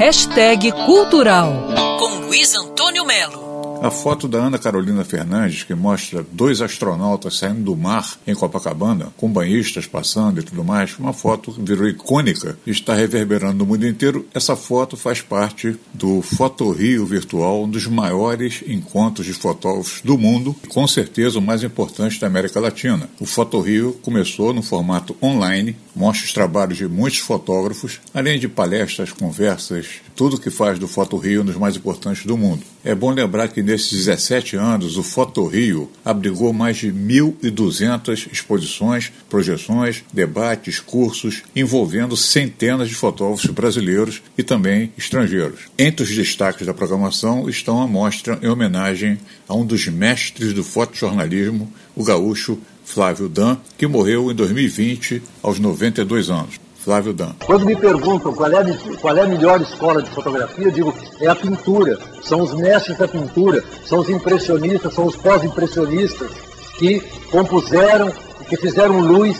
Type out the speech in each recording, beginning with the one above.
Hashtag Cultural, com Luiz Antônio Melo. A foto da Ana Carolina Fernandes, que mostra dois astronautas saindo do mar em Copacabana, com banhistas passando e tudo mais, uma foto que virou icônica e está reverberando no mundo inteiro. Essa foto faz parte do Foto Rio Virtual, um dos maiores encontros de fotógrafos do mundo e com certeza o mais importante da América Latina. O Foto Rio começou no formato online, mostra os trabalhos de muitos fotógrafos, além de palestras, conversas, tudo que faz do Foto Rio um dos mais importantes do mundo. É bom lembrar que nesses 17 anos, o Foto Rio abrigou mais de 1.200 exposições, projeções, debates, cursos, envolvendo centenas de fotógrafos brasileiros e também estrangeiros. Entre os destaques da programação estão a mostra em homenagem a um dos mestres do fotojornalismo, o gaúcho Flávio Dan, que morreu em 2020 aos 92 anos. Flávio Dan. Quando me perguntam qual é, a, qual é a melhor escola de fotografia, eu digo é a pintura. São os mestres da pintura, são os impressionistas, são os pós-impressionistas que compuseram, que fizeram luz.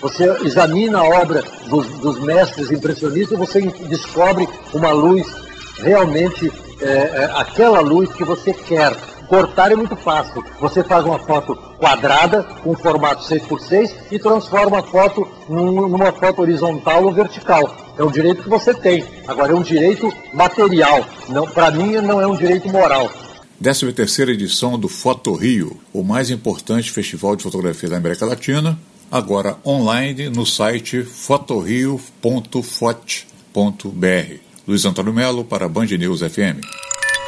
Você examina a obra dos, dos mestres impressionistas você descobre uma luz realmente, é, é, aquela luz que você quer Cortar é muito fácil. Você faz uma foto quadrada, com formato 6x6, e transforma a foto numa foto horizontal ou vertical. É um direito que você tem. Agora, é um direito material. Para mim, não é um direito moral. 13 terceira edição do Foto Rio, o mais importante festival de fotografia da América Latina, agora online no site fotorio.fot.br. Luiz Antônio Melo para Band News FM.